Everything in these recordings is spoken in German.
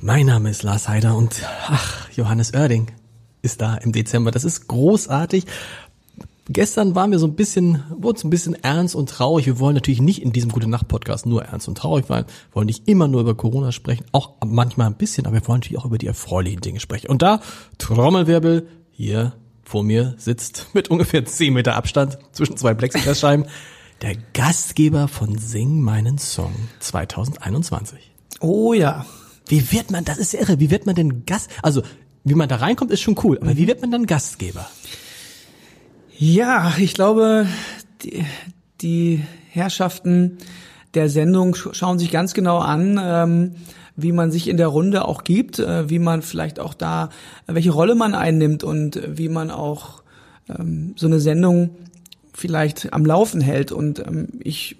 Mein Name ist Lars Heider und ach, Johannes Oerding ist da im Dezember. Das ist großartig. Gestern waren wir so ein bisschen, wurde es ein bisschen ernst und traurig. Wir wollen natürlich nicht in diesem Gute Nacht Podcast nur ernst und traurig sein. Wir wollen nicht immer nur über Corona sprechen, auch manchmal ein bisschen, aber wir wollen natürlich auch über die erfreulichen Dinge sprechen. Und da, Trommelwirbel, hier vor mir sitzt mit ungefähr 10 Meter Abstand zwischen zwei Plexiglasscheiben der Gastgeber von Sing meinen Song 2021. Oh ja. Wie wird man, das ist irre, wie wird man denn Gast, also wie man da reinkommt, ist schon cool, aber wie wird man dann Gastgeber? Ja, ich glaube, die, die Herrschaften der Sendung schauen sich ganz genau an, ähm, wie man sich in der Runde auch gibt, äh, wie man vielleicht auch da, welche Rolle man einnimmt und wie man auch ähm, so eine Sendung vielleicht am Laufen hält. Und ähm, ich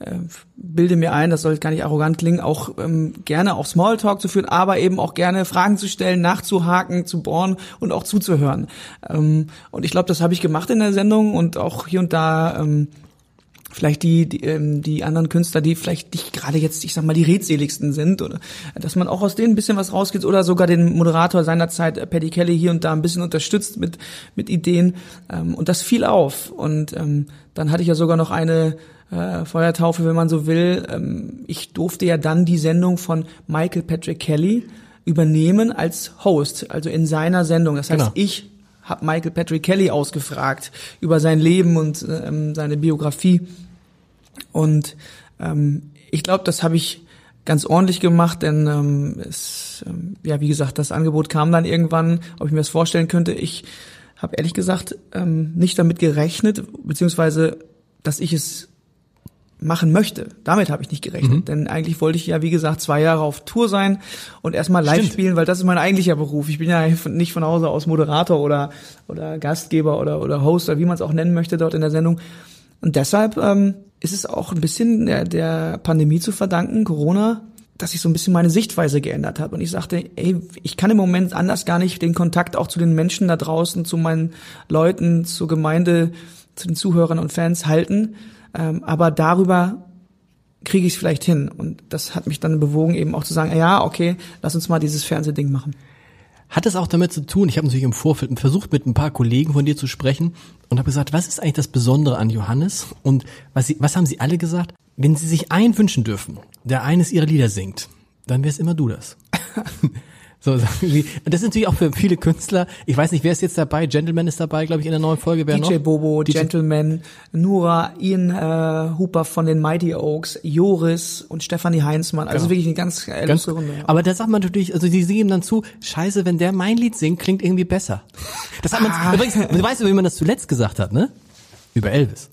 äh, bilde mir ein, das soll gar nicht arrogant klingen, auch ähm, gerne auch Smalltalk zu führen, aber eben auch gerne Fragen zu stellen, nachzuhaken, zu bohren und auch zuzuhören. Ähm, und ich glaube, das habe ich gemacht in der Sendung und auch hier und da ähm, vielleicht die, die, ähm, die anderen Künstler, die vielleicht nicht gerade jetzt, ich sag mal, die redseligsten sind, oder dass man auch aus denen ein bisschen was rausgeht oder sogar den Moderator seinerzeit, äh, Paddy Kelly, hier und da ein bisschen unterstützt mit, mit Ideen. Ähm, und das fiel auf. Und ähm, dann hatte ich ja sogar noch eine äh, Feuertaufe, wenn man so will. Ähm, ich durfte ja dann die Sendung von Michael Patrick Kelly übernehmen als Host, also in seiner Sendung. Das heißt, genau. ich habe Michael Patrick Kelly ausgefragt über sein Leben und ähm, seine Biografie. Und ähm, ich glaube, das habe ich ganz ordentlich gemacht, denn ähm, es, ähm, ja, wie gesagt, das Angebot kam dann irgendwann, ob ich mir das vorstellen könnte. Ich habe ehrlich gesagt ähm, nicht damit gerechnet, beziehungsweise, dass ich es machen möchte. Damit habe ich nicht gerechnet, mhm. denn eigentlich wollte ich ja, wie gesagt, zwei Jahre auf Tour sein und erstmal live Stimmt. spielen, weil das ist mein eigentlicher Beruf. Ich bin ja nicht von Hause aus Moderator oder oder Gastgeber oder oder Host oder wie man es auch nennen möchte dort in der Sendung. Und deshalb ähm, ist es auch ein bisschen der, der Pandemie zu verdanken, Corona, dass ich so ein bisschen meine Sichtweise geändert habe und ich sagte, ey, ich kann im Moment anders gar nicht den Kontakt auch zu den Menschen da draußen, zu meinen Leuten, zur Gemeinde, zu den Zuhörern und Fans halten ähm, aber darüber kriege ich es vielleicht hin. Und das hat mich dann bewogen, eben auch zu sagen, ja, okay, lass uns mal dieses Fernsehding machen. Hat es auch damit zu tun, ich habe natürlich im Vorfeld versucht, mit ein paar Kollegen von dir zu sprechen und habe gesagt, was ist eigentlich das Besondere an Johannes? Und was, sie, was haben sie alle gesagt? Wenn sie sich einen wünschen dürfen, der eines ihrer Lieder singt, dann wär's immer du das. So, das ist natürlich auch für viele Künstler. Ich weiß nicht, wer ist jetzt dabei? Gentleman ist dabei, glaube ich, in der neuen Folge. Wer DJ noch? Bobo, DJ Gentleman, Nura, Ian äh, Hooper von den Mighty Oaks, Joris und Stefanie Heinzmann. Also genau. wirklich eine ganz äh, ganz, Runde. Ja. Aber da sagt man natürlich, also die singen dann zu, scheiße, wenn der mein Lied singt, klingt irgendwie besser. Das hat man, ah. übrigens, du weißt, wie man das zuletzt gesagt hat, ne? Über Elvis.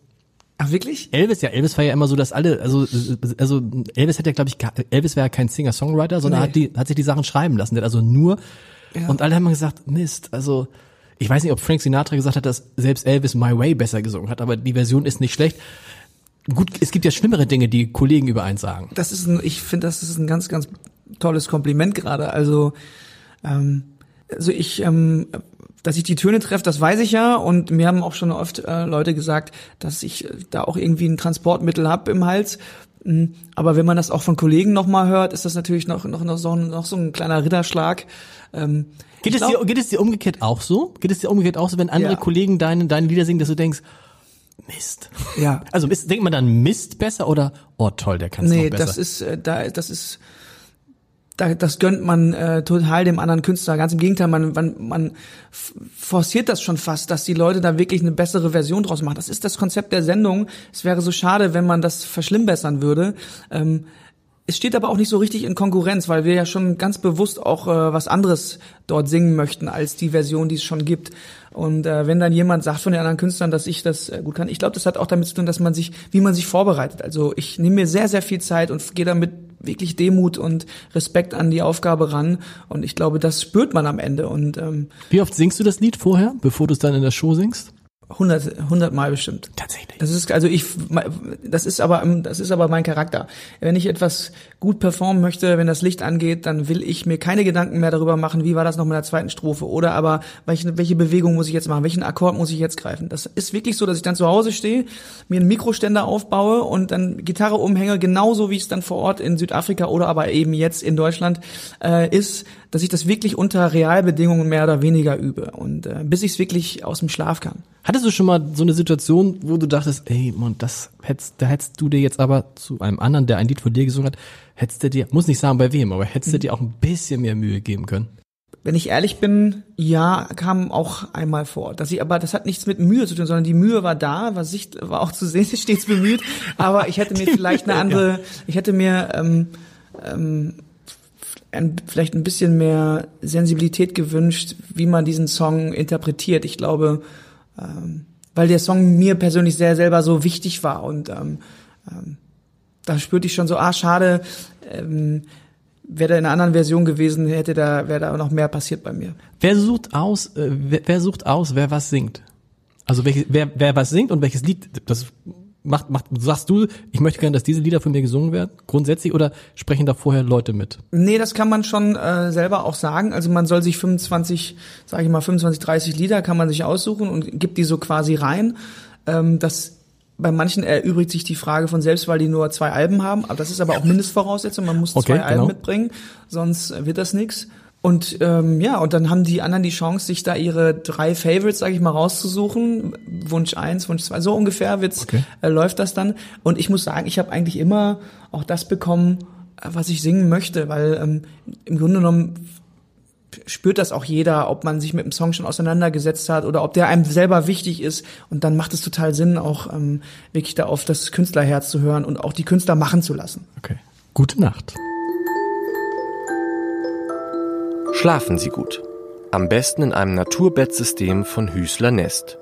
Ach wirklich? Elvis, ja, Elvis war ja immer so, dass alle, also, also Elvis hat ja, glaube ich, Elvis war ja kein Singer-Songwriter, sondern nee. hat die, hat sich die Sachen schreiben lassen. Der hat also nur, ja. und alle haben gesagt, Mist, also, ich weiß nicht, ob Frank Sinatra gesagt hat, dass selbst Elvis My Way besser gesungen hat, aber die Version ist nicht schlecht. Gut, es gibt ja schlimmere Dinge, die Kollegen über sagen. Das ist ein, ich finde, das ist ein ganz, ganz tolles Kompliment gerade. Also, ähm, also ich ähm, dass ich die Töne treffe, das weiß ich ja. Und mir haben auch schon oft äh, Leute gesagt, dass ich äh, da auch irgendwie ein Transportmittel hab im Hals. Mhm. Aber wenn man das auch von Kollegen nochmal hört, ist das natürlich noch, noch, noch, so, ein, noch so ein kleiner Ritterschlag. Ähm, geht, es glaub, dir, geht es dir umgekehrt auch so? Geht es dir umgekehrt auch so, wenn andere ja. Kollegen deine, deine Lieder singen, dass du denkst, Mist. Ja. Also ist, denkt man dann Mist besser oder oh toll, der kann es nee, noch besser? Nee, das ist äh, da das ist da, das gönnt man äh, total dem anderen Künstler. Ganz im Gegenteil, man, man, man forciert das schon fast, dass die Leute da wirklich eine bessere Version draus machen. Das ist das Konzept der Sendung. Es wäre so schade, wenn man das verschlimmbessern würde. Ähm, es steht aber auch nicht so richtig in Konkurrenz, weil wir ja schon ganz bewusst auch äh, was anderes dort singen möchten als die Version, die es schon gibt. Und äh, wenn dann jemand sagt von den anderen Künstlern, dass ich das äh, gut kann, ich glaube, das hat auch damit zu tun, dass man sich, wie man sich vorbereitet. Also ich nehme mir sehr, sehr viel Zeit und gehe damit wirklich Demut und Respekt an die Aufgabe ran. Und ich glaube, das spürt man am Ende. Und ähm, Wie oft singst du das Lied vorher, bevor du es dann in der Show singst? 100, 100 Mal bestimmt. Tatsächlich. Das ist also ich das ist aber das ist aber mein Charakter. Wenn ich etwas gut performen möchte, wenn das Licht angeht, dann will ich mir keine Gedanken mehr darüber machen, wie war das noch mit der zweiten Strophe oder aber welche, welche Bewegung muss ich jetzt machen, welchen Akkord muss ich jetzt greifen. Das ist wirklich so, dass ich dann zu Hause stehe, mir einen Mikroständer aufbaue und dann Gitarre umhänge, genauso wie es dann vor Ort in Südafrika oder aber eben jetzt in Deutschland äh, ist, dass ich das wirklich unter Realbedingungen mehr oder weniger übe und äh, bis ich es wirklich aus dem Schlaf kann. Hattest du schon mal so eine Situation, wo du dachtest, ey, Mann, das hättest, da hättest du dir jetzt aber zu einem anderen, der ein Lied von dir gesungen hat, hättest du dir, muss nicht sagen bei wem, aber hättest du dir auch ein bisschen mehr Mühe geben können? Wenn ich ehrlich bin, ja, kam auch einmal vor. Dass ich, aber das hat nichts mit Mühe zu tun, sondern die Mühe war da, war Sicht, war auch zu sehen, stets bemüht. Aber ich hätte mir vielleicht eine andere, ich hätte mir ähm, ähm, ein, vielleicht ein bisschen mehr Sensibilität gewünscht, wie man diesen Song interpretiert. Ich glaube, ähm, weil der Song mir persönlich sehr selber so wichtig war und ähm, ähm, da spürte ich schon so, ah, schade, ähm, wäre da in einer anderen Version gewesen, hätte da, wäre da noch mehr passiert bei mir. Wer sucht aus, äh, wer, wer sucht aus, wer was singt? Also welche, wer, wer was singt und welches Lied, das macht, macht, sagst du, ich möchte gerne, dass diese Lieder von mir gesungen werden, grundsätzlich, oder sprechen da vorher Leute mit? Nee, das kann man schon äh, selber auch sagen. Also man soll sich 25, sage ich mal, 25, 30 Lieder kann man sich aussuchen und gibt die so quasi rein. Ähm, das bei manchen erübrigt sich die Frage von selbst, weil die nur zwei Alben haben. Aber das ist aber auch Mindestvoraussetzung. Man muss Okay, zwei genau. Alben mitbringen, sonst wird das nix. Und ähm, ja, und dann haben die anderen die Chance, sich da ihre drei Favorites, sage ich mal, rauszusuchen. Wunsch eins, Wunsch zwei, so ungefähr wird's, Okay. äh, läuft das dann. Und ich muss sagen, ich habe eigentlich immer auch das bekommen, äh, was ich singen möchte, weil ähm, im Grunde genommen spürt das auch jeder, ob man sich mit dem Song schon auseinandergesetzt hat oder ob der einem selber wichtig ist. Und dann macht es total Sinn, auch ähm, wirklich da auf das Künstlerherz zu hören und auch die Künstler machen zu lassen. Okay. Gute Nacht. Schlafen Sie gut. Am besten in einem Naturbettsystem von Hüßler Nest.